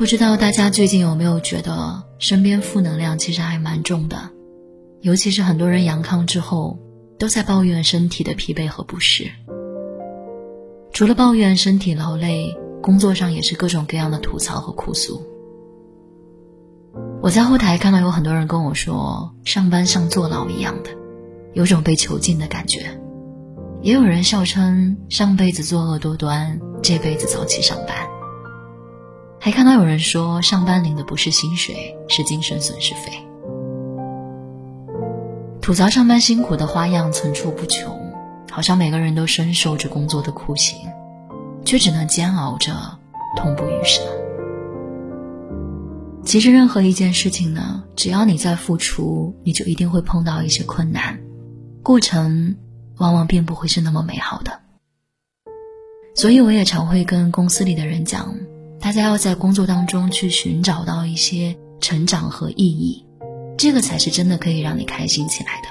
不知道大家最近有没有觉得身边负能量其实还蛮重的，尤其是很多人阳康之后都在抱怨身体的疲惫和不适。除了抱怨身体劳累，工作上也是各种各样的吐槽和哭诉。我在后台看到有很多人跟我说，上班像坐牢一样的，有种被囚禁的感觉。也有人笑称上辈子作恶多端，这辈子早起上班。还看到有人说，上班领的不是薪水，是精神损失费。吐槽上班辛苦的花样层出不穷，好像每个人都深受着工作的酷刑，却只能煎熬着，痛不欲生。其实任何一件事情呢，只要你在付出，你就一定会碰到一些困难，过程往往并不会是那么美好的。所以我也常会跟公司里的人讲。大家要在工作当中去寻找到一些成长和意义，这个才是真的可以让你开心起来的。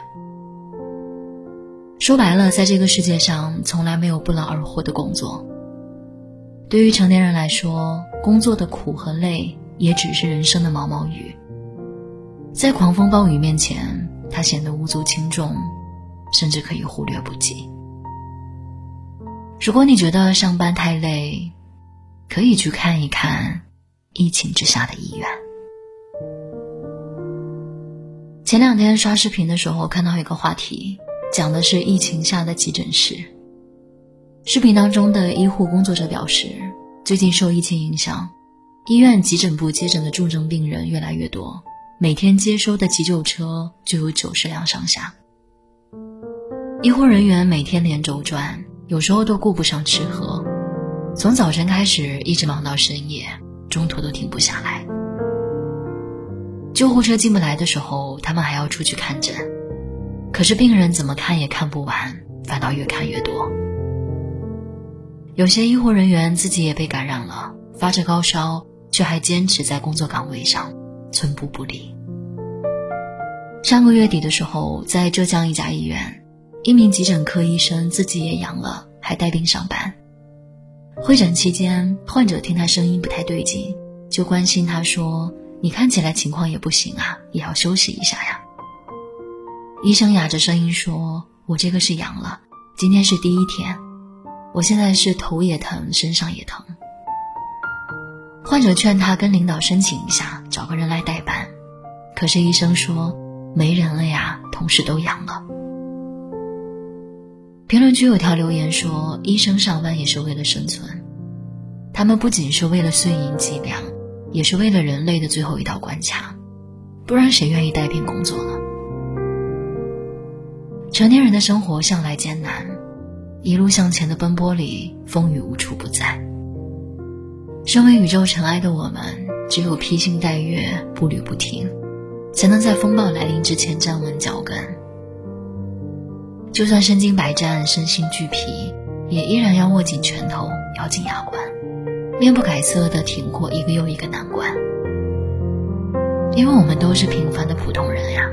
说白了，在这个世界上从来没有不劳而获的工作。对于成年人来说，工作的苦和累也只是人生的毛毛雨，在狂风暴雨面前，它显得无足轻重，甚至可以忽略不计。如果你觉得上班太累，可以去看一看疫情之下的医院。前两天刷视频的时候，看到一个话题，讲的是疫情下的急诊室。视频当中的医护工作者表示，最近受疫情影响，医院急诊部接诊的重症病人越来越多，每天接收的急救车就有九十辆上下。医护人员每天连轴转，有时候都顾不上吃喝。从早晨开始一直忙到深夜，中途都停不下来。救护车进不来的时候，他们还要出去看诊，可是病人怎么看也看不完，反倒越看越多。有些医护人员自己也被感染了，发着高烧，却还坚持在工作岗位上，寸步不离。上个月底的时候，在浙江一家医院，一名急诊科医生自己也阳了，还带病上班。会诊期间，患者听他声音不太对劲，就关心他说：“你看起来情况也不行啊，也要休息一下呀。”医生哑着声音说：“我这个是阳了，今天是第一天，我现在是头也疼，身上也疼。”患者劝他跟领导申请一下，找个人来代班，可是医生说：“没人了呀，同事都阳了。”评论区有条留言说：“医生上班也是为了生存，他们不仅是为了碎银几两，也是为了人类的最后一道关卡，不然谁愿意带病工作呢？”成年人的生活向来艰难，一路向前的奔波里，风雨无处不在。身为宇宙尘埃的我们，只有披星戴月、步履不停，才能在风暴来临之前站稳脚跟。就算身经百战、身心俱疲，也依然要握紧拳头、咬紧牙关，面不改色地挺过一个又一个难关。因为我们都是平凡的普通人呀，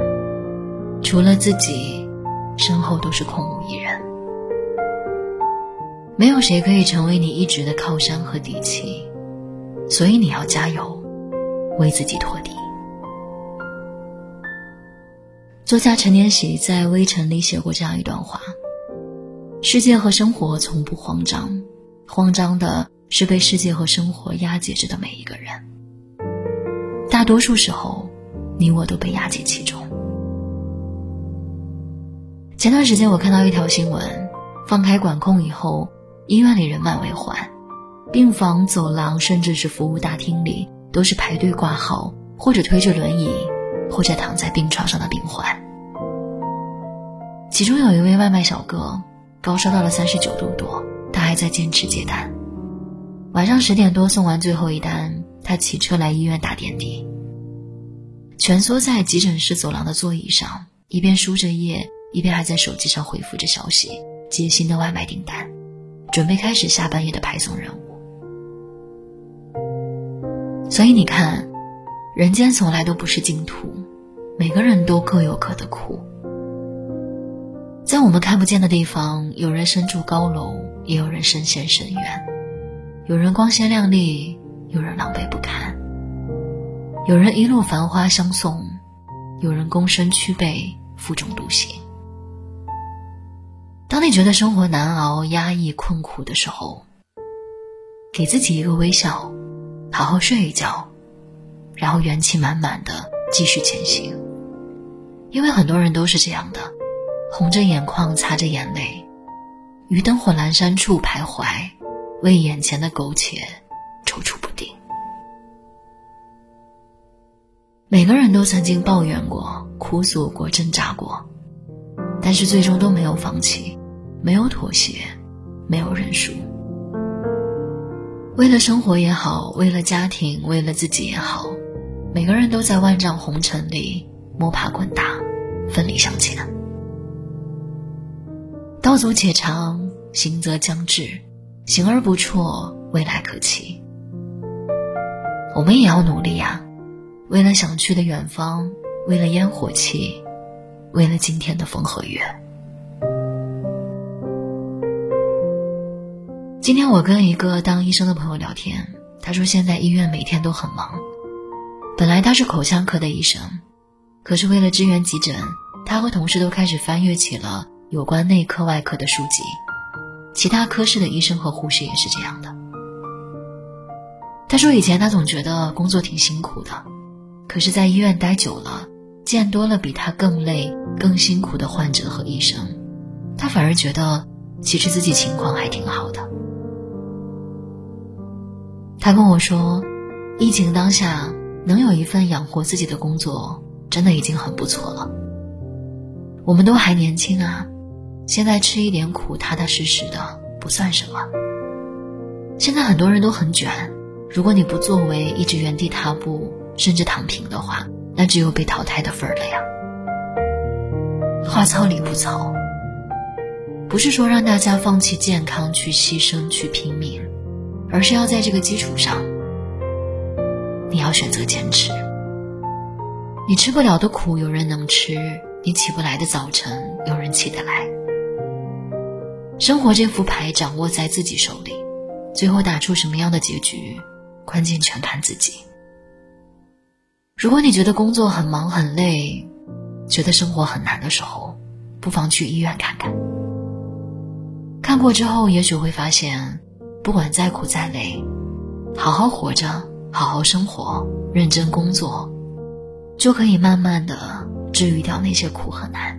除了自己，身后都是空无一人。没有谁可以成为你一直的靠山和底气，所以你要加油，为自己托底。作家陈年喜在《微尘》里写过这样一段话：世界和生活从不慌张，慌张的是被世界和生活压解着的每一个人。大多数时候，你我都被压解其中。前段时间我看到一条新闻：放开管控以后，医院里人满为患，病房、走廊，甚至是服务大厅里，都是排队挂号或者推着轮椅。或者躺在病床上的病患，其中有一位外卖小哥，高烧到了三十九度多，他还在坚持接单。晚上十点多送完最后一单，他骑车来医院打点滴，蜷缩在急诊室走廊的座椅上，一边输着液，一边还在手机上回复着消息，接新的外卖订单，准备开始下半夜的派送任务。所以你看。人间从来都不是净土，每个人都各有各的苦。在我们看不见的地方，有人身处高楼，也有人身陷深渊；有人光鲜亮丽，有人狼狈不堪。有人一路繁花相送，有人躬身屈背负重独行。当你觉得生活难熬、压抑、困苦的时候，给自己一个微笑，好好睡一觉，然后元气满满的继续前行。因为很多人都是这样的，红着眼眶，擦着眼泪，于灯火阑珊处徘徊，为眼前的苟且踌躇不定。每个人都曾经抱怨过、哭诉过、挣扎过，但是最终都没有放弃，没有妥协，没有认输。为了生活也好，为了家庭，为了自己也好，每个人都在万丈红尘里摸爬滚打，奋力向前。道阻且长，行则将至，行而不辍，未来可期。我们也要努力呀。为了想去的远方，为了烟火气，为了今天的风和月。今天我跟一个当医生的朋友聊天，他说现在医院每天都很忙。本来他是口腔科的医生，可是为了支援急诊，他和同事都开始翻阅起了有关内科、外科的书籍。其他科室的医生和护士也是这样的。他说以前他总觉得工作挺辛苦的。可是，在医院待久了，见多了比他更累、更辛苦的患者和医生，他反而觉得其实自己情况还挺好的。他跟我说，疫情当下能有一份养活自己的工作，真的已经很不错了。我们都还年轻啊，现在吃一点苦，踏踏实实的不算什么。现在很多人都很卷，如果你不作为，一直原地踏步。甚至躺平的话，那只有被淘汰的份儿了呀。话糙理不糙，不是说让大家放弃健康去牺牲去拼命，而是要在这个基础上，你要选择坚持。你吃不了的苦有人能吃，你起不来的早晨有人起得来。生活这副牌掌握在自己手里，最后打出什么样的结局，关键全看自己。如果你觉得工作很忙很累，觉得生活很难的时候，不妨去医院看看。看过之后，也许会发现，不管再苦再累，好好活着，好好生活，认真工作，就可以慢慢的治愈掉那些苦和难。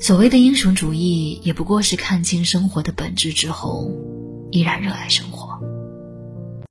所谓的英雄主义，也不过是看清生活的本质之后，依然热爱生活。